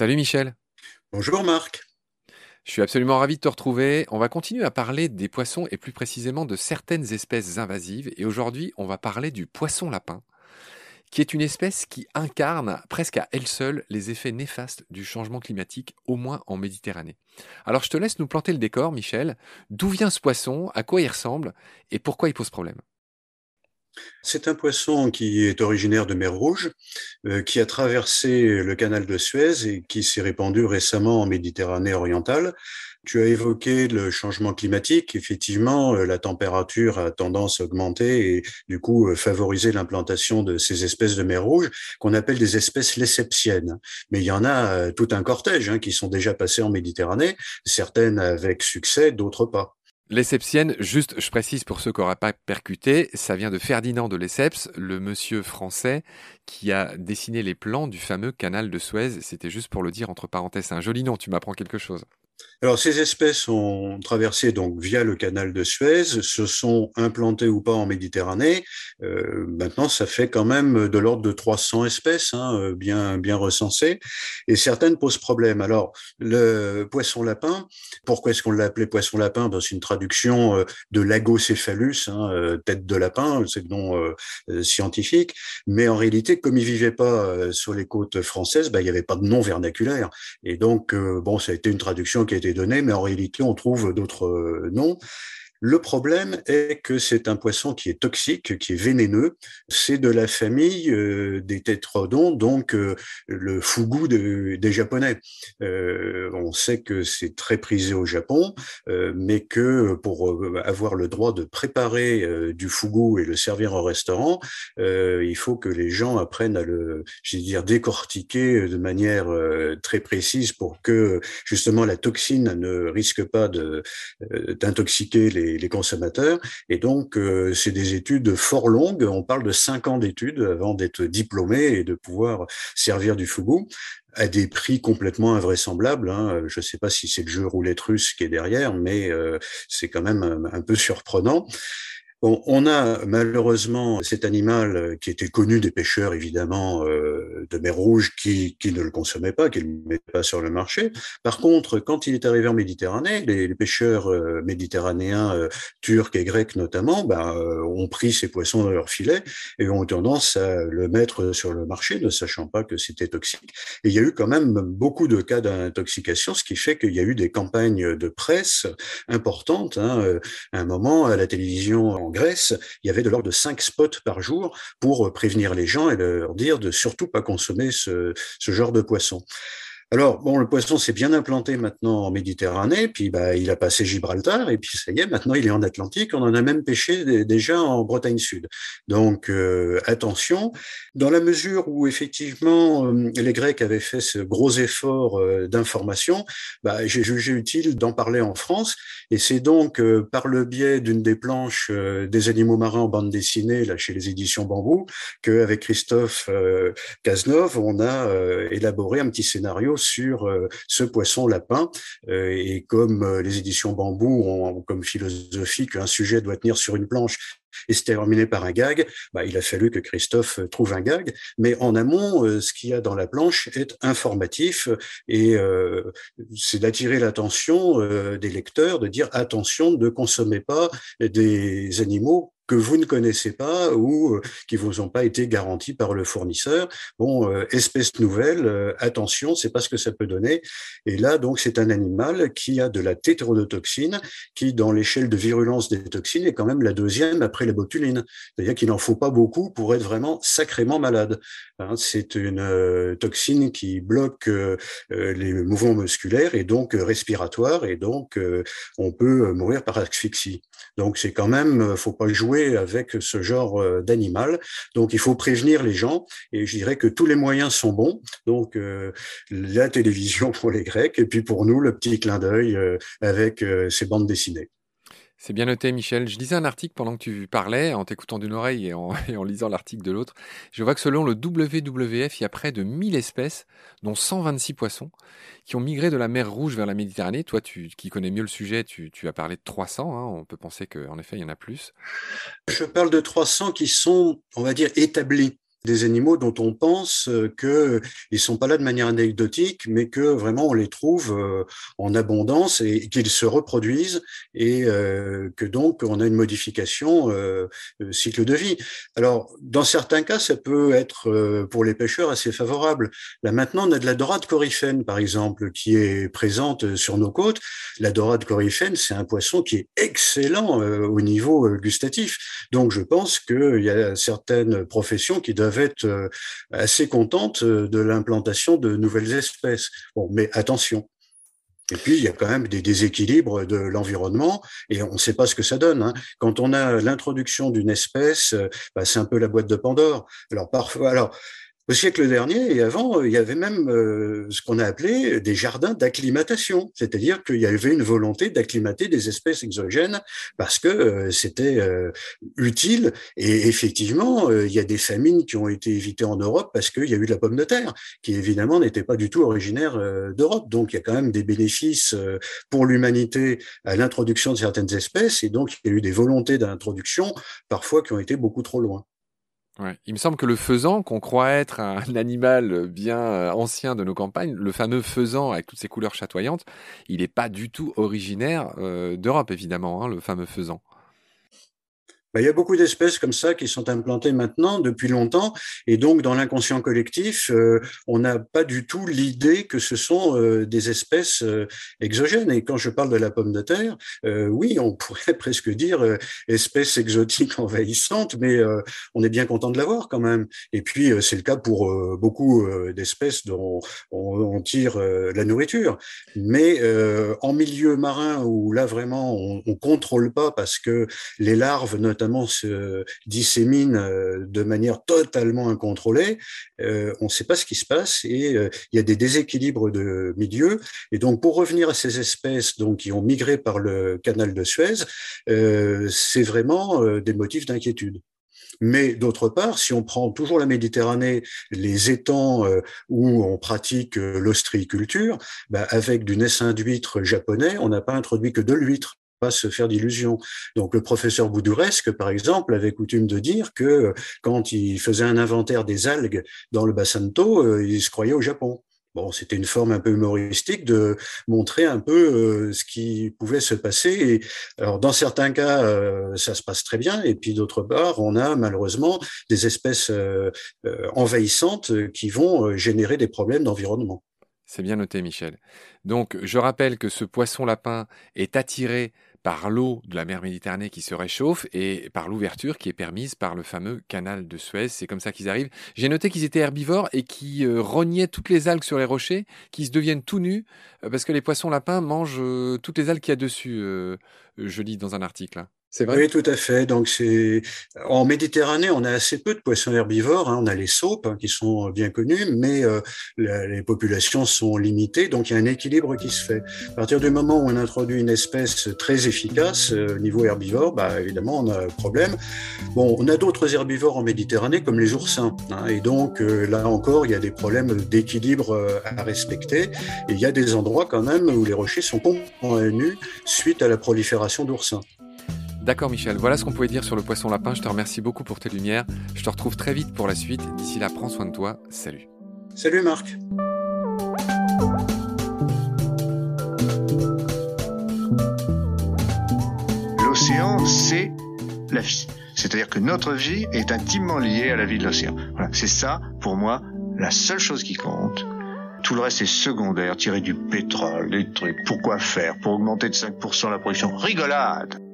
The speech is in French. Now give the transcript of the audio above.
Salut Michel. Bonjour Marc. Je suis absolument ravi de te retrouver. On va continuer à parler des poissons et plus précisément de certaines espèces invasives. Et aujourd'hui, on va parler du poisson lapin, qui est une espèce qui incarne presque à elle seule les effets néfastes du changement climatique, au moins en Méditerranée. Alors je te laisse nous planter le décor, Michel. D'où vient ce poisson? À quoi il ressemble? Et pourquoi il pose problème? C'est un poisson qui est originaire de mer Rouge, euh, qui a traversé le canal de Suez et qui s'est répandu récemment en Méditerranée orientale. Tu as évoqué le changement climatique. Effectivement, euh, la température a tendance à augmenter et du coup euh, favoriser l'implantation de ces espèces de mer Rouge qu'on appelle des espèces léseptiennes. Mais il y en a tout un cortège hein, qui sont déjà passées en Méditerranée, certaines avec succès, d'autres pas. Lesepsienne, juste, je précise pour ceux qui n'auraient pas percuté, ça vient de Ferdinand de Lesseps, le monsieur français qui a dessiné les plans du fameux canal de Suez. C'était juste pour le dire entre parenthèses. Un joli nom, tu m'apprends quelque chose. Alors, ces espèces ont traversé donc via le canal de Suez, se sont implantées ou pas en Méditerranée. Euh, maintenant, ça fait quand même de l'ordre de 300 espèces, hein, euh, bien bien recensées, et certaines posent problème. Alors, le poisson lapin, pourquoi est-ce qu'on l'a appelé poisson lapin ben, C'est une traduction euh, de lagocéphalus, hein, tête de lapin, c'est le nom scientifique. Mais en réalité, comme il vivait pas sur les côtes françaises, ben, il n'y avait pas de nom vernaculaire, et donc bon, ça a été une traduction qui a été donnée, mais en réalité, on trouve d'autres euh, noms. Le problème est que c'est un poisson qui est toxique, qui est vénéneux. C'est de la famille euh, des tétrodons, donc euh, le fougou des Japonais. Euh, on sait que c'est très prisé au Japon, mais que pour avoir le droit de préparer du fougou et le servir au restaurant, il faut que les gens apprennent à le, je dire, décortiquer de manière très précise pour que justement la toxine ne risque pas d'intoxiquer les les, consommateurs. Et donc, euh, c'est des études fort longues. On parle de cinq ans d'études avant d'être diplômé et de pouvoir servir du fougou à des prix complètement invraisemblables. Hein. Je ne sais pas si c'est le jeu roulette russe qui est derrière, mais euh, c'est quand même un peu surprenant on a malheureusement cet animal euh, qui était connu des pêcheurs évidemment euh, de mer Rouge qui, qui ne le consommaient pas, qui ne le mettaient pas sur le marché. Par contre, quand il est arrivé en Méditerranée, les, pêcheurs euh, méditerranéens, turcs et grecs notamment, bah, ont pris ces poissons dans leur filet et ont tendance à le mettre sur le marché, ne sachant pas que c'était toxique. Et il y a eu quand même beaucoup de cas d'intoxication, ce qui fait qu'il y a eu des campagnes de presse importantes. Hein, à un moment, à la télévision Grèce, il y avait de l'ordre de cinq spots par jour pour euh, prévenir les gens et leur dire de surtout pas consommer ce, ce genre de poisson. Alors, bon, le poisson s'est bien implanté maintenant en Méditerranée, puis bah, il a passé Gibraltar, et puis ça y est, maintenant il est en Atlantique. On en a même pêché déjà en Bretagne Sud. Donc, euh, attention, dans la mesure où effectivement euh, les Grecs avaient fait ce gros effort euh, d'information, bah, j'ai jugé utile d'en parler en France, et c'est donc par le biais d'une des planches des animaux marins en bande dessinée, là chez les éditions Bambou, qu'avec Christophe Cazenove, on a élaboré un petit scénario sur euh, ce poisson lapin. Euh, et comme euh, les éditions Bambou ont comme philosophie qu'un sujet doit tenir sur une planche et se terminer par un gag, bah, il a fallu que Christophe trouve un gag. Mais en amont, ce qu'il y a dans la planche est informatif et c'est d'attirer l'attention des lecteurs, de dire attention, ne consommez pas des animaux que vous ne connaissez pas ou euh, qui vous ont pas été garantis par le fournisseur. Bon, euh, espèce nouvelle, euh, attention, c'est pas ce que ça peut donner. Et là, donc, c'est un animal qui a de la tétrodotoxine, qui, dans l'échelle de virulence des toxines, est quand même la deuxième après la botuline. C'est-à-dire qu'il n'en faut pas beaucoup pour être vraiment sacrément malade. Hein, c'est une toxine qui bloque les mouvements musculaires et donc respiratoires, et donc on peut mourir par asphyxie. Donc, c'est quand même, faut pas jouer avec ce genre euh, d'animal. Donc il faut prévenir les gens et je dirais que tous les moyens sont bons. Donc euh, la télévision pour les Grecs et puis pour nous le petit clin d'œil euh, avec ces bandes dessinées. C'est bien noté, Michel. Je lisais un article pendant que tu parlais, en t'écoutant d'une oreille et en, lisant l'article de l'autre. Je vois que selon le WWF, il y a près de 1000 espèces, dont 126 poissons, qui ont migré de la mer Rouge vers la Méditerranée. Toi, tu, qui connais mieux le sujet, tu, as parlé de 300. Hein. On peut penser qu'en effet, il y en a plus. Je parle de 300 qui sont, on va dire, établis des animaux dont on pense euh, que ils sont pas là de manière anecdotique, mais que vraiment on les trouve euh, en abondance et qu'ils se reproduisent et euh, que donc on a une modification cycle de vie. Alors dans certains cas, ça peut être pour les pêcheurs assez favorable. Là maintenant, on a de la dorade coryphène par exemple qui est présente sur nos côtes. La dorade coryphène, c'est un poisson qui est excellent au niveau gustatif. Donc je pense qu'il y a certaines professions qui doivent être euh, assez contente euh, de l'implantation de nouvelles espèces. Bon, mais attention. Et puis, il y a quand même des déséquilibres de l'environnement et on ne sait pas ce que ça donne. Hein. Quand on a l'introduction d'une espèce, euh, bah, c'est un peu la boîte de Pandore. Alors, parfois, alors, au siècle dernier et avant, il y avait même euh, ce qu'on a appelé des jardins d'acclimatation, c'est-à-dire qu'il y avait une volonté d'acclimater des espèces exogènes parce que euh, c'était euh, utile. Et effectivement, il y a des famines qui ont été évitées en Europe parce qu'il y a eu de la pomme de terre, qui évidemment n'était pas du tout originaire d'Europe. Donc il y a quand même des bénéfices pour l'humanité à l'introduction de certaines espèces, et donc il y a eu des volontés d'introduction parfois qui ont été beaucoup trop loin. Il me semble que le faisan, qu'on croit être un animal bien euh, ancien de nos campagnes, le fameux faisan avec toutes ses couleurs chatoyantes, il n'est pas du tout originaire euh, d'Europe, évidemment, hein, le fameux faisan. Bah, il y a beaucoup d'espèces comme ça qui sont implantées maintenant depuis longtemps, et donc dans l'inconscient collectif, euh, on n'a pas du tout l'idée que ce sont euh, des espèces euh, exogènes. Et quand je parle de la pomme de terre, oui, on pourrait presque dire espèce exotique envahissante, mais on est bien content de l'avoir quand même. Et puis c'est le cas pour beaucoup d'espèces dont on, tire la nourriture. Mais en milieu marin où là vraiment on, on contrôle pas parce que les larves notamment se dissémine euh, de manière totalement incontrôlée. Euh, on ne sait pas ce qui se passe et euh, il y a des déséquilibres de milieu. Et donc, pour revenir à ces espèces donc qui ont migré par le canal de Suez, c'est vraiment des motifs d'inquiétude. Mais d'autre part, si on prend toujours la Méditerranée, les étangs où on pratique l'ostréiculture, bah, avec du naissin d'huître japonais, on n'a pas introduit que de l'huître pas se faire d'illusions. Donc le professeur Boudouresque, par exemple, avait coutume de dire que euh, quand il faisait un inventaire des algues dans le bassin de Thau, euh, il se croyait au Japon. Bon, c'était une forme un peu humoristique de montrer un peu euh, ce qui pouvait se passer. Alors, dans certains cas, ça se passe très bien, et puis d'autre part, on a malheureusement des espèces envahissantes qui vont générer des problèmes d'environnement. C'est bien noté, Michel. Donc, je rappelle que ce poisson lapin est attiré par l'eau de la mer Méditerranée qui se réchauffe et par l'ouverture qui est permise par le fameux canal de Suez. C'est comme ça qu'ils arrivent. J'ai noté qu'ils étaient herbivores et qui euh, rognaient toutes les algues sur les rochers, qui se deviennent tout nus euh, parce que les poissons lapins mangent euh, toutes les algues qu'il y a dessus. je lis dans un article. Oui, tout à fait. Donc c'est en Méditerranée, on a assez peu de poissons herbivores. Hein. On a les saupes hein, qui sont bien connus, mais euh, les populations sont limitées. Donc il y a un équilibre qui se fait. À partir du moment où on introduit une espèce très efficace euh, niveau herbivore, bah évidemment on a un problème. Bon, on a d'autres herbivores en Méditerranée comme les oursins, hein, et donc euh, là encore il y a des problèmes d'équilibre à respecter. Il y a des endroits quand même où les rochers sont complètement nus suite à la prolifération d'oursins. D'accord Michel, voilà ce qu'on pouvait dire sur le poisson lapin. Je te remercie beaucoup pour tes lumières. Je te retrouve très vite pour la suite. D'ici là, prends soin de toi. Salut. Salut Marc. L'océan, c'est la vie. C'est-à-dire que notre vie est intimement liée à la vie de l'océan. Voilà, c'est ça, pour moi, la seule chose qui compte. Tout le reste est secondaire, tirer du pétrole, des trucs. Pourquoi faire? Pour augmenter de 5% la production Rigolade